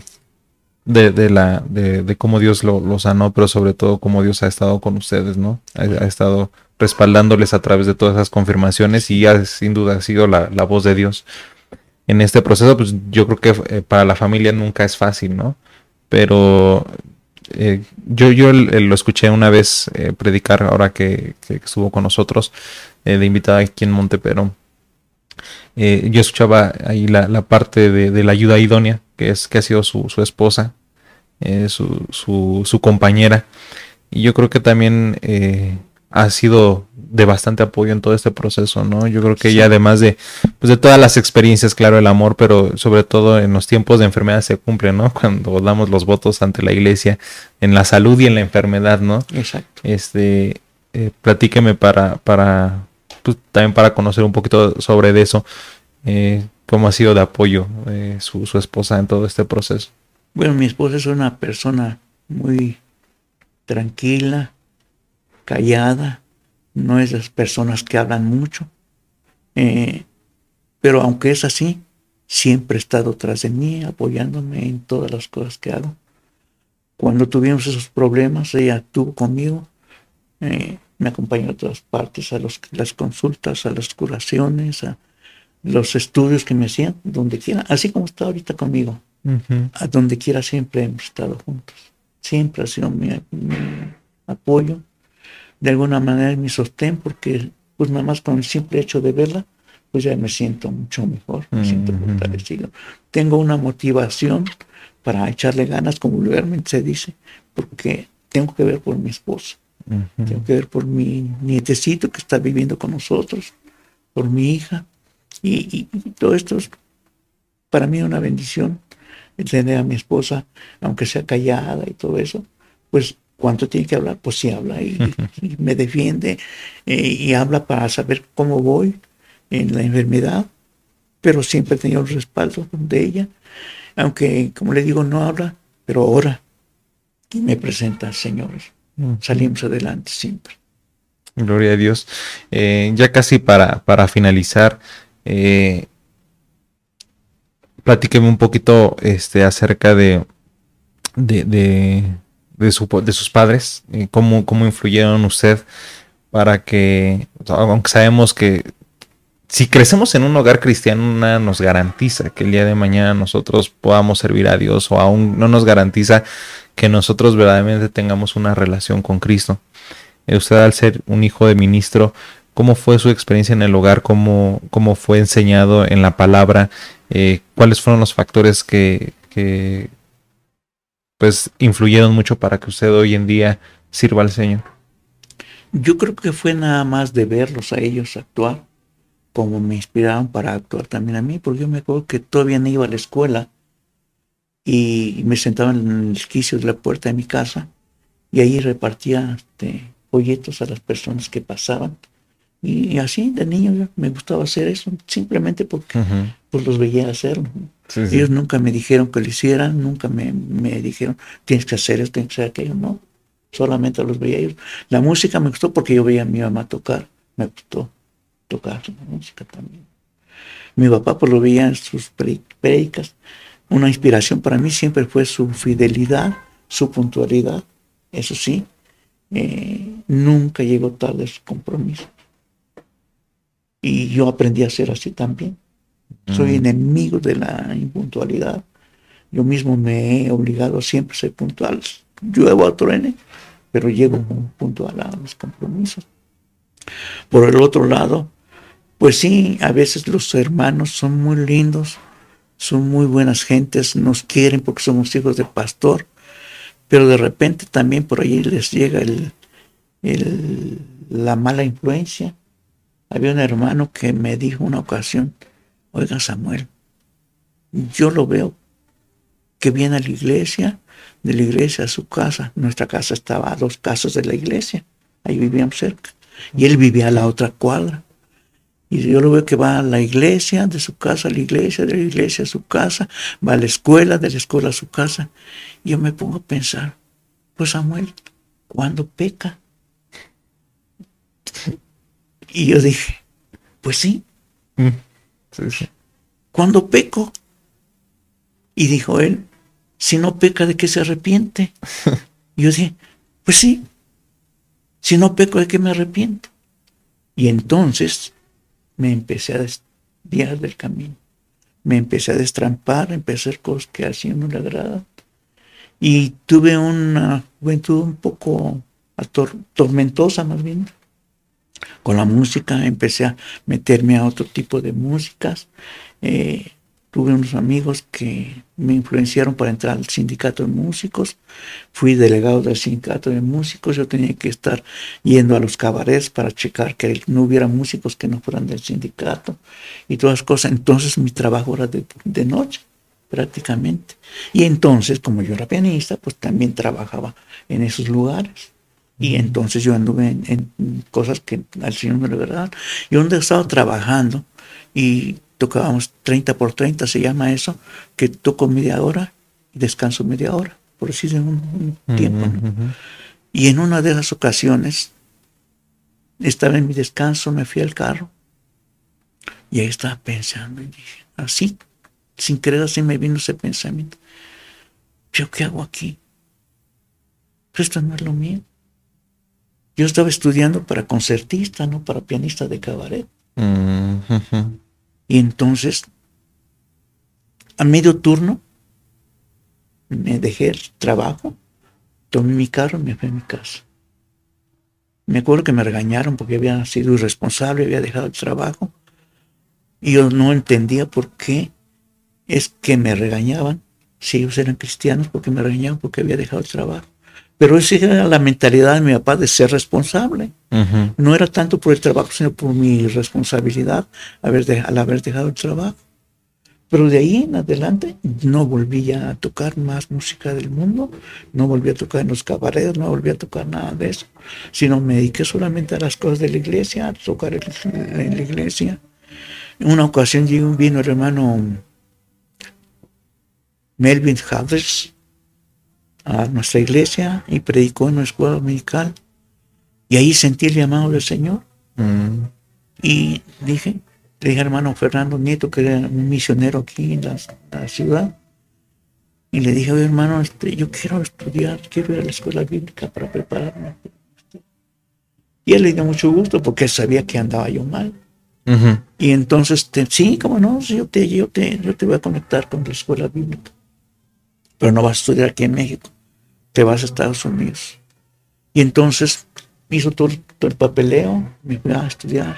de, la, de, cómo Dios lo, sanó, pero sobre todo cómo Dios ha estado con ustedes, ¿no? Ha, estado respaldándoles a través de todas esas confirmaciones y ha sin duda sido la, voz de Dios. En este proceso, pues yo creo que eh, para la familia nunca es fácil, ¿no? Pero yo, yo lo escuché una vez predicar ahora que, estuvo con nosotros de invitada aquí en Montepero eh, yo escuchaba ahí la, parte de, la ayuda idónea, que es que ha sido su, esposa, eh, su, su, compañera. Y yo creo que también eh, ha sido de bastante apoyo en todo este proceso, ¿no? Yo creo que ella, además de, pues de todas las experiencias, claro, el amor, pero sobre todo en los tiempos de enfermedad se cumple, ¿no? [laughs] Cuando damos los votos ante la iglesia, en la salud y en la enfermedad, ¿no? Exacto. Este, platíqueme para, para, pues, también para conocer un poquito sobre eso, eh, cómo ha sido de apoyo eh, su, esposa en todo este proceso. Bueno, mi esposa es una persona muy tranquila, callada, no es de las personas que hablan mucho, eh, pero aunque es así, siempre ha estado tras de mí, apoyándome en todas las cosas que hago. Cuando tuvimos esos problemas, ella estuvo conmigo, me acompañó a todas partes, a los, las consultas, a las curaciones, a los estudios que me hacían, donde quiera, así como está ahorita conmigo, a donde quiera siempre hemos estado juntos. Siempre ha sido mi, apoyo, de alguna manera mi sostén, porque pues nada más con el simple hecho de verla, pues ya me siento mucho mejor, me siento fortalecido. Tengo una motivación para echarle ganas, como vulgarmente se dice, porque tengo que ver por mi esposa. Tengo que ver por mi nietecito que está viviendo con nosotros, por mi hija. Y, todo esto es para mí una bendición. Tener a mi esposa, aunque sea callada y todo eso, pues cuánto tiene que hablar, pues sí habla [laughs] y, me defiende eh, y habla para saber cómo voy en la enfermedad, pero siempre he tenido el respaldo de ella, aunque como le digo, no habla, pero ora y me presenta, señores salimos adelante siempre. Gloria a Dios. Eh, ya casi para, para finalizar, eh, platíqueme un poquito este, acerca de, de, de, sus padres, eh, cómo, cómo influyeron usted para que, aunque sabemos que si crecemos en un hogar cristiano, nada nos garantiza que el día de mañana nosotros podamos servir a Dios o aún no nos garantiza que nosotros verdaderamente tengamos una relación con Cristo. Eh, usted al ser un hijo de ministro, ¿cómo fue su experiencia en el hogar? ¿Cómo, cómo fue enseñado en la palabra? Eh, ¿Cuáles fueron los factores que, que pues influyeron mucho para que usted hoy en día sirva al Señor? Yo creo que fue nada más de verlos a ellos actuar, como me inspiraron para actuar también a mí, porque yo me acuerdo que todavía no iba a la escuela y me sentaba en el quicio de la puerta de mi casa y ahí repartía este, folletos a las personas que pasaban. Y, así, de niño, me gustaba hacer eso, simplemente porque pues, los veía hacerlo. Ellos nunca me dijeron que lo hicieran, nunca me, me, dijeron, tienes que hacer esto, tienes que hacer aquello, no. Solamente los veía ellos. La música me gustó porque yo veía a mi mamá tocar, me gustó tocar la música también. Mi papá pues lo veía en sus predicas. Una inspiración para mí siempre fue su fidelidad, su puntualidad. Eso sí, eh, nunca llegó tarde a su compromiso. Y yo aprendí a ser así también. Soy mm. enemigo de la impuntualidad. Yo mismo me he obligado a siempre ser puntual. Lluevo a truene, pero llego puntual a los compromisos. Por el otro lado, pues sí, a veces los hermanos son muy lindos, son muy buenas gentes, nos quieren porque somos hijos de pastor, pero de repente también por ahí les llega el, la mala influencia. Había un hermano que me dijo una ocasión, oiga Samuel, yo lo veo que viene a la iglesia, de la iglesia a su casa. Nuestra casa estaba a dos casas de la iglesia, ahí vivíamos cerca. Y él vivía a la otra cuadra. Y yo lo veo que va a la iglesia, de su casa a la iglesia, de la iglesia a su casa, va a la escuela, de la escuela a su casa. Y yo me pongo a pensar, pues Samuel, ¿cuándo peca? Y yo dije, pues sí. Mm, ¿Cuándo peco? Y dijo él, si no peca, ¿de qué se arrepiente? [laughs] Y yo dije, pues sí, si no peco, ¿de qué me arrepiento? Y entonces me empecé a desviar del camino. Me empecé a destrampar, empecé a hacer cosas que así no le agradan. Y tuve una juventud un poco tormentosa más bien. Con la música empecé a meterme a otro tipo de músicas. Eh, tuve unos amigos que me influenciaron para entrar al sindicato de músicos. Fui delegado del sindicato de músicos. Yo tenía que estar yendo a los cabarets para checar que no hubiera músicos que no fueran del sindicato y todas las cosas. Entonces mi trabajo era de, noche prácticamente. Y entonces, como yo era pianista, pues también trabajaba en esos lugares. Y entonces yo anduve en, cosas que al Señor me lo verdad. Y donde estaba trabajando y tocábamos 30 por 30, se llama eso, que toco media hora y descanso media hora, por decir un, un tiempo. Y en una de esas ocasiones, estaba en mi descanso, me fui al carro y ahí estaba pensando y dije, así, sin querer así me vino ese pensamiento. ¿Yo qué hago aquí? Pues esto no es lo mío. Yo estaba estudiando para concertista, no para pianista de cabaret. Y entonces, a medio turno, me dejé el trabajo, tomé mi carro y me fui a mi casa. Me acuerdo que me regañaron porque había sido irresponsable, había dejado el trabajo. Y yo no entendía por qué es que me regañaban, si ellos eran cristianos, porque me regañaban porque había dejado el trabajo. Pero esa era la mentalidad de mi papá de ser responsable. No era tanto por el trabajo, sino por mi responsabilidad al haber dejado el trabajo. Pero de ahí en adelante no volví a tocar más música del mundo, no volví a tocar en los cabarets, no volví a tocar nada de eso, sino me dediqué solamente a las cosas de la iglesia, a tocar en la iglesia. En una ocasión vino el hermano Melvin Havers, a nuestra iglesia y predicó en nuestra escuela dominical. Y ahí sentí el llamado del Señor. Mm. Y dije, le dije hermano Fernando Nieto, que era un misionero aquí en la, ciudad. Y le dije, oye hermano, este, yo quiero estudiar, quiero ir a la escuela bíblica para prepararme. Y él le dio mucho gusto porque sabía que andaba yo mal. Y entonces, sí, como no, yo te, yo, te, yo te voy a conectar con la escuela bíblica pero no vas a estudiar aquí en México, te vas a Estados Unidos. Y entonces hizo todo, el papeleo, me fui a estudiar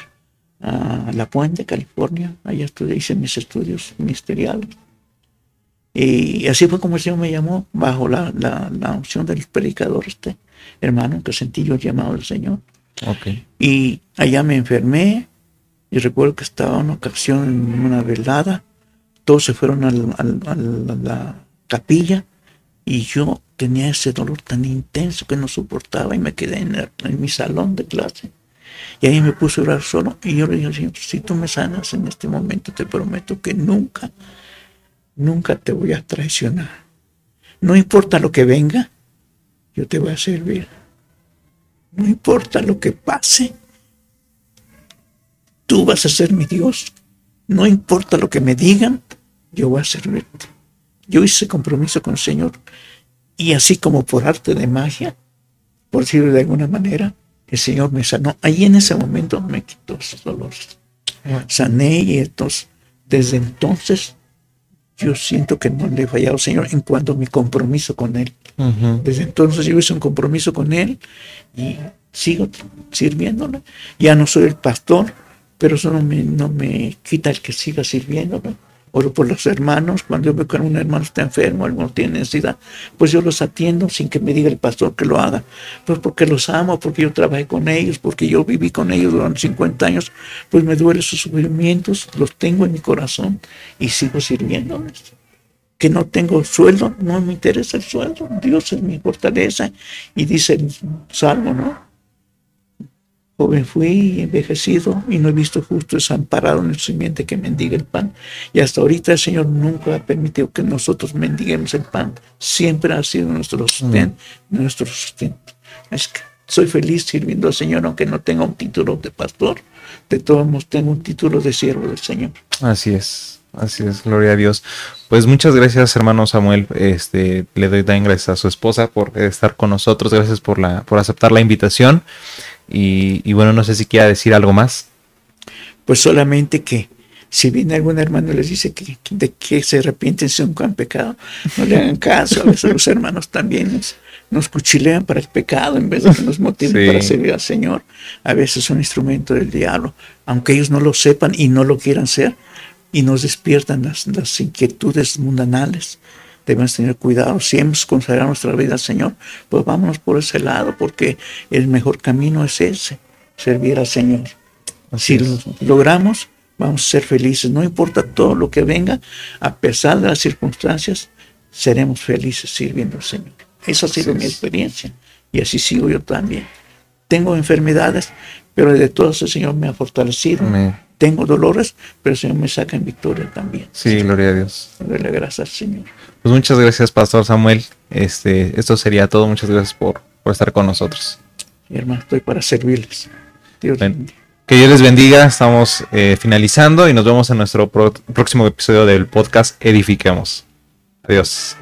a La Puente, California, allá estudié, hice mis estudios ministeriales. Y así fue como el Señor me llamó, bajo la, la, opción del predicador este, hermano, que sentí yo llamado del Señor. Ok. Y allá me enfermé y recuerdo que estaba una ocasión en una velada, todos se fueron al- al- al- a la capilla y yo tenía ese dolor tan intenso que no soportaba y me quedé en, mi salón de clase. Y ahí me puse a orar solo y yo le dije si tú me sanas en este momento, te prometo que nunca, nunca te voy a traicionar. No importa lo que venga, yo te voy a servir. No importa lo que pase, tú vas a ser mi Dios. No importa lo que me digan, yo voy a servirte. Yo hice compromiso con el Señor y así como por arte de magia, por decirlo de alguna manera, el Señor me sanó. Ahí en ese momento me quitó esos dolores. Sané y entonces, desde entonces, yo siento que no le he fallado al Señor en cuanto a mi compromiso con Él. Desde entonces yo hice un compromiso con Él y sigo sirviéndole. Ya no soy el pastor, pero eso no me, no me quita el que siga sirviéndole. Oro por los hermanos. Cuando yo veo que un hermano está enfermo, alguno tiene necesidad, pues yo los atiendo sin que me diga el pastor que lo haga. Pues porque los amo, porque yo trabajé con ellos, porque yo viví con ellos durante 50 años, pues me duelen sus sufrimientos, los tengo en mi corazón y sigo sirviéndoles que no tengo sueldo, no me interesa el sueldo, Dios es mi fortaleza. Y dice el ¿no? Joven fui envejecido y no he visto justo desamparado en el simiente que mendiga el pan. Y hasta ahorita el Señor nunca ha permitido que nosotros mendiguemos el pan. Siempre ha sido nuestro sustento. Nuestro sustento. Es que soy feliz sirviendo al Señor, aunque no tenga un título de pastor. De todos modos, tengo un título de siervo del Señor. Así es, así es, gloria a Dios. Pues muchas gracias, hermano Samuel. Este, le doy también gracias a su esposa por estar con nosotros, gracias por la, por aceptar la invitación. Y, y bueno, no sé si quiera decir algo más. pues solamente que si viene algún hermano y les dice que, de que se arrepienten si un gran pecado, no le hagan caso. A veces los hermanos también nos, nos cuchilean para el pecado en vez de que nos motiven Sí. para servir al Señor. A veces son instrumento del diablo, aunque ellos no lo sepan y no lo quieran ser, y nos despiertan las, las inquietudes mundanales. Debemos tener cuidado. Si hemos consagrado nuestra vida al Señor, pues vámonos por ese lado, porque el mejor camino es ese, servir al Señor. Si lo logramos, vamos a ser felices. No importa todo lo que venga, a pesar de las circunstancias, seremos felices sirviendo al Señor. Esa ha sido Así mi experiencia y así sigo yo también. Tengo enfermedades, pero de todas el Señor me ha fortalecido. Amén. Tengo dolores, pero el Señor me saca en victoria también. Sí, gloria a Dios. Dale gracias al Señor. Pues muchas gracias, Pastor Samuel. Este, esto sería todo. Muchas gracias por, por estar con nosotros. Mi hermano, estoy para servirles. Dios. Que Dios les bendiga. Estamos eh, finalizando y nos vemos en nuestro próximo episodio del podcast Edifiquemos. Adiós.